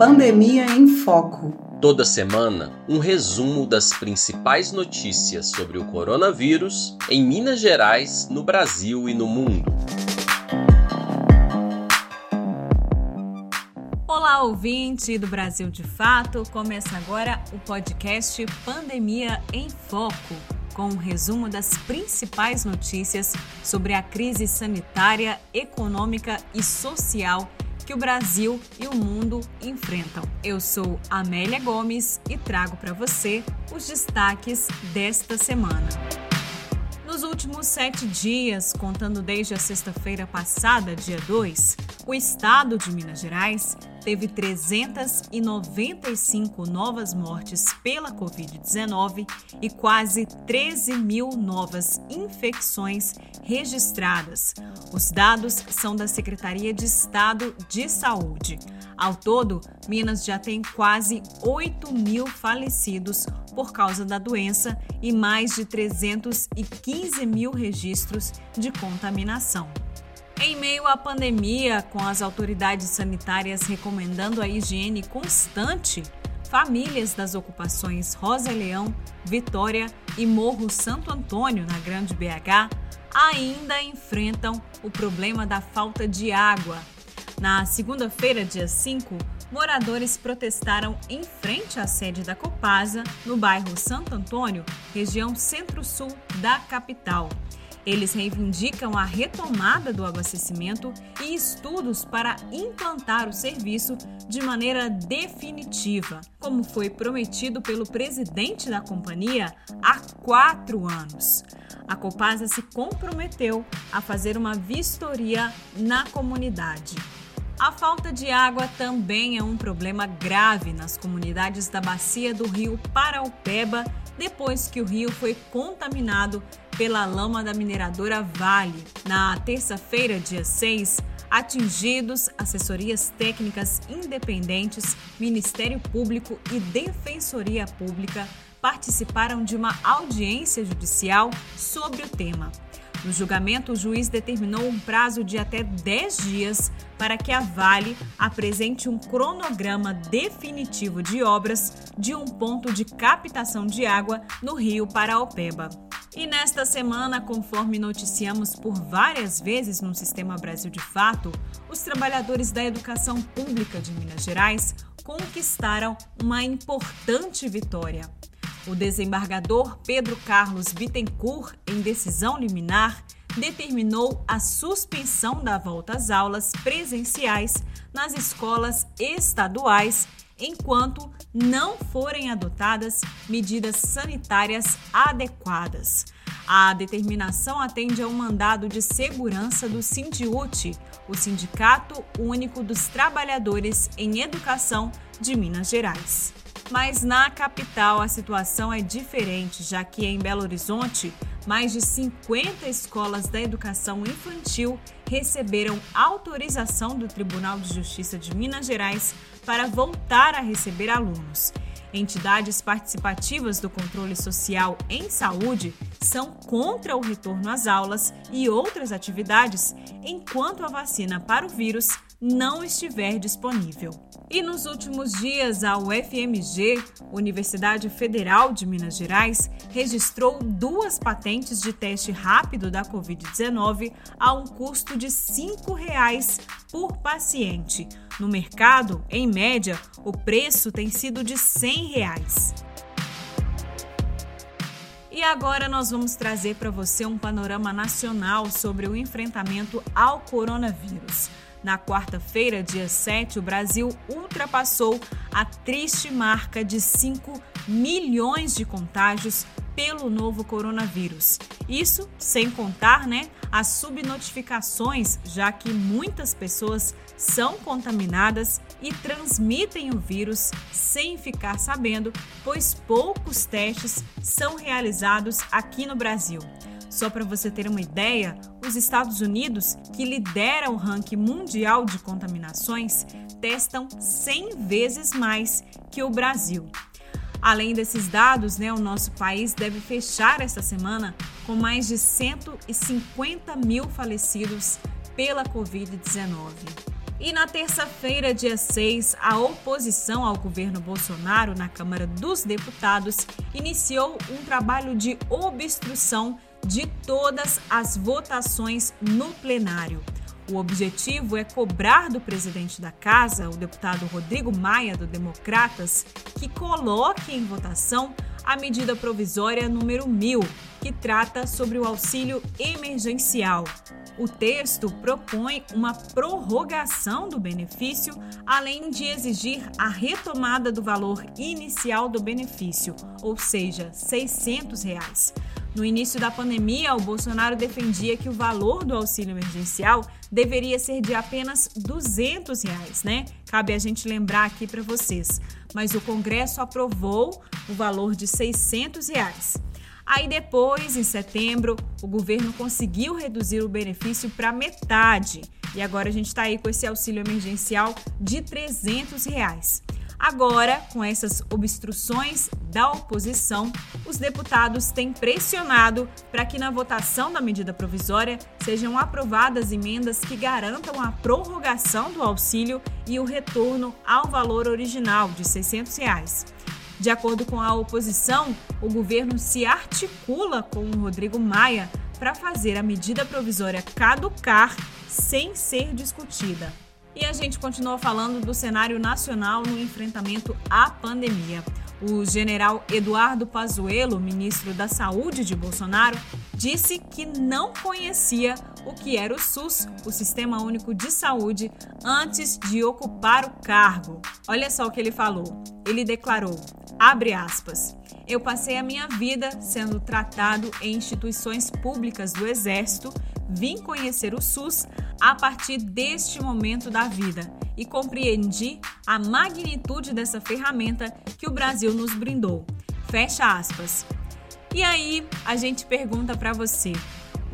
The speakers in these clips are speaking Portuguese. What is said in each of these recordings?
Pandemia em Foco. Toda semana, um resumo das principais notícias sobre o coronavírus em Minas Gerais, no Brasil e no mundo. Olá, ouvinte do Brasil de Fato. Começa agora o podcast Pandemia em Foco, com um resumo das principais notícias sobre a crise sanitária, econômica e social que o Brasil e o mundo enfrentam. Eu sou Amélia Gomes e trago para você os destaques desta semana. Nos últimos sete dias, contando desde a sexta-feira passada, dia 2, o estado de Minas Gerais teve 395 novas mortes pela Covid-19 e quase 13 mil novas infecções registradas. Os dados são da Secretaria de Estado de Saúde. Ao todo, Minas já tem quase 8 mil falecidos por causa da doença e mais de 315 mil registros de contaminação. Em meio à pandemia, com as autoridades sanitárias recomendando a higiene constante, famílias das ocupações Rosa Leão, Vitória e Morro Santo Antônio, na Grande BH, ainda enfrentam o problema da falta de água. Na segunda-feira, dia 5, moradores protestaram em frente à sede da Copasa, no bairro Santo Antônio, região centro-sul da capital. Eles reivindicam a retomada do abastecimento e estudos para implantar o serviço de maneira definitiva, como foi prometido pelo presidente da companhia há quatro anos. A Copasa se comprometeu a fazer uma vistoria na comunidade. A falta de água também é um problema grave nas comunidades da bacia do rio Paraupeba, depois que o rio foi contaminado pela lama da mineradora Vale. Na terça-feira, dia 6, atingidos, assessorias técnicas independentes, Ministério Público e Defensoria Pública participaram de uma audiência judicial sobre o tema. No julgamento, o juiz determinou um prazo de até 10 dias para que a Vale apresente um cronograma definitivo de obras de um ponto de captação de água no rio Paraopeba. E nesta semana, conforme noticiamos por várias vezes no Sistema Brasil de Fato, os trabalhadores da educação pública de Minas Gerais conquistaram uma importante vitória. O desembargador Pedro Carlos Bittencourt, em decisão liminar, determinou a suspensão da volta às aulas presenciais nas escolas estaduais enquanto não forem adotadas medidas sanitárias adequadas. A determinação atende ao mandado de segurança do Sindiute, o Sindicato Único dos Trabalhadores em Educação de Minas Gerais. Mas na capital a situação é diferente, já que em Belo Horizonte, mais de 50 escolas da educação infantil receberam autorização do Tribunal de Justiça de Minas Gerais para voltar a receber alunos. Entidades participativas do controle social em saúde são contra o retorno às aulas e outras atividades enquanto a vacina para o vírus não estiver disponível. E nos últimos dias, a UFMG, Universidade Federal de Minas Gerais, registrou duas patentes de teste rápido da Covid-19 a um custo de R$ 5,00 por paciente. No mercado, em média, o preço tem sido de 100 reais. E agora nós vamos trazer para você um panorama nacional sobre o enfrentamento ao coronavírus. Na quarta-feira, dia 7, o Brasil ultrapassou a triste marca de 5 milhões de contágios pelo novo coronavírus. Isso sem contar, né, as subnotificações, já que muitas pessoas são contaminadas e transmitem o vírus sem ficar sabendo, pois poucos testes são realizados aqui no Brasil. Só para você ter uma ideia, os Estados Unidos, que lidera o ranking mundial de contaminações, testam 100 vezes mais que o Brasil. Além desses dados, né, o nosso país deve fechar esta semana com mais de 150 mil falecidos pela Covid-19. E na terça-feira, dia 6, a oposição ao governo Bolsonaro na Câmara dos Deputados iniciou um trabalho de obstrução de todas as votações no plenário. O objetivo é cobrar do presidente da casa, o deputado Rodrigo Maia, do Democratas, que coloque em votação a medida provisória número 1000, que trata sobre o auxílio emergencial. O texto propõe uma prorrogação do benefício, além de exigir a retomada do valor inicial do benefício, ou seja, 600 reais. No início da pandemia, o Bolsonaro defendia que o valor do auxílio emergencial deveria ser de apenas 200 reais, né? Cabe a gente lembrar aqui para vocês. Mas o Congresso aprovou o valor de 600 reais. Aí depois, em setembro, o governo conseguiu reduzir o benefício para metade. E agora a gente está aí com esse auxílio emergencial de 300 reais. Agora, com essas obstruções da oposição, os deputados têm pressionado para que na votação da medida provisória sejam aprovadas emendas que garantam a prorrogação do auxílio e o retorno ao valor original de 600 reais. De acordo com a oposição, o governo se articula com o Rodrigo Maia para fazer a medida provisória caducar sem ser discutida. E a gente continua falando do cenário nacional no enfrentamento à pandemia. O general Eduardo Pazuello, ministro da Saúde de Bolsonaro, disse que não conhecia o que era o SUS, o Sistema Único de Saúde, antes de ocupar o cargo. Olha só o que ele falou. Ele declarou: abre aspas. Eu passei a minha vida sendo tratado em instituições públicas do Exército, vim conhecer o SUS a partir deste momento da vida e compreendi a magnitude dessa ferramenta que o Brasil nos brindou. Fecha aspas. E aí a gente pergunta para você: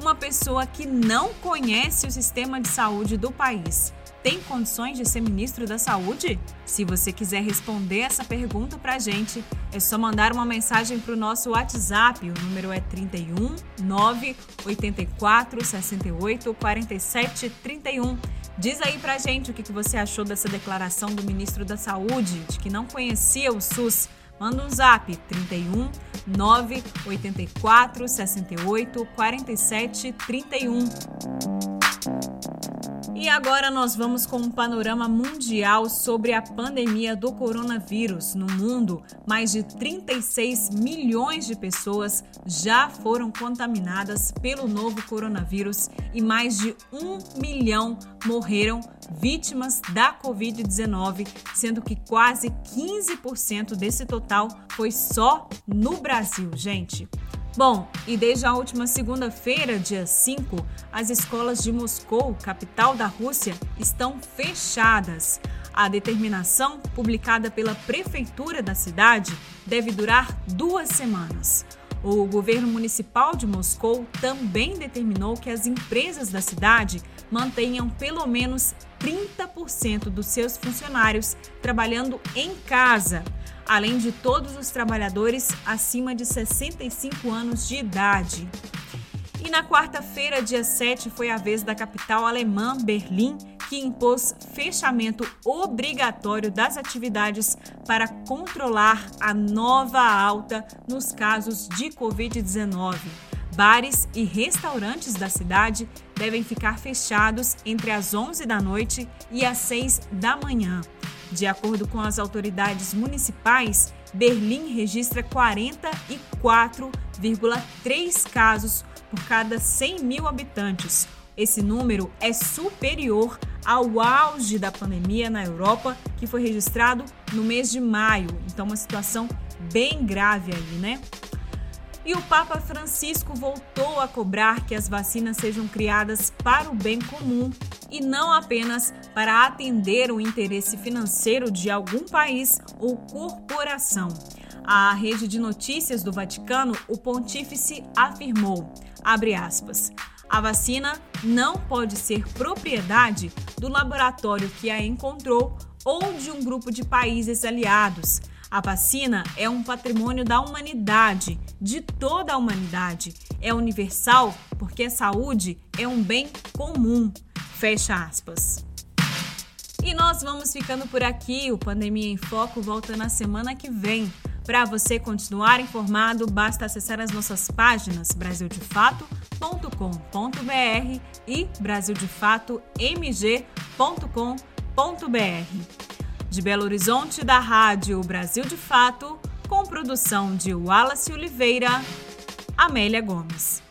uma pessoa que não conhece o sistema de saúde do país tem condições de ser ministro da Saúde? Se você quiser responder essa pergunta para a gente, é só mandar uma mensagem para o nosso WhatsApp. O número é 31 984 68 47 31. Diz aí pra gente o que você achou dessa declaração do ministro da Saúde, de que não conhecia o SUS. Manda um zap 31 984 68 47 31. E agora nós vamos com um panorama mundial sobre a pandemia do coronavírus. No mundo, mais de 36 milhões de pessoas já foram contaminadas pelo novo coronavírus e mais de um milhão morreram vítimas da Covid-19, sendo que quase 15% desse total foi só no Brasil, gente. Bom, e desde a última segunda-feira, dia 5, as escolas de Moscou, capital da Rússia, estão fechadas. A determinação, publicada pela prefeitura da cidade, deve durar duas semanas. O governo municipal de Moscou também determinou que as empresas da cidade mantenham pelo menos 30% dos seus funcionários trabalhando em casa além de todos os trabalhadores acima de 65 anos de idade. E na quarta-feira, dia 7, foi a vez da capital alemã, Berlim, que impôs fechamento obrigatório das atividades para controlar a nova alta nos casos de Covid-19. Bares e restaurantes da cidade devem ficar fechados entre as 11 da noite e as 6 da manhã. De acordo com as autoridades municipais, Berlim registra 44,3 casos por cada 100 mil habitantes. Esse número é superior ao auge da pandemia na Europa, que foi registrado no mês de maio. Então, uma situação bem grave aí, né? E o Papa Francisco voltou a cobrar que as vacinas sejam criadas para o bem comum e não apenas para atender o interesse financeiro de algum país ou corporação. A rede de notícias do Vaticano, o pontífice afirmou, aspas, a vacina não pode ser propriedade do laboratório que a encontrou ou de um grupo de países aliados. A vacina é um patrimônio da humanidade, de toda a humanidade. É universal porque a saúde é um bem comum. Fecha aspas. E nós vamos ficando por aqui. O Pandemia em Foco volta na semana que vem. Para você continuar informado, basta acessar as nossas páginas brasildefato.com.br e brasildefatomg.com.br. De Belo Horizonte, da Rádio Brasil de Fato, com produção de Wallace Oliveira, Amélia Gomes.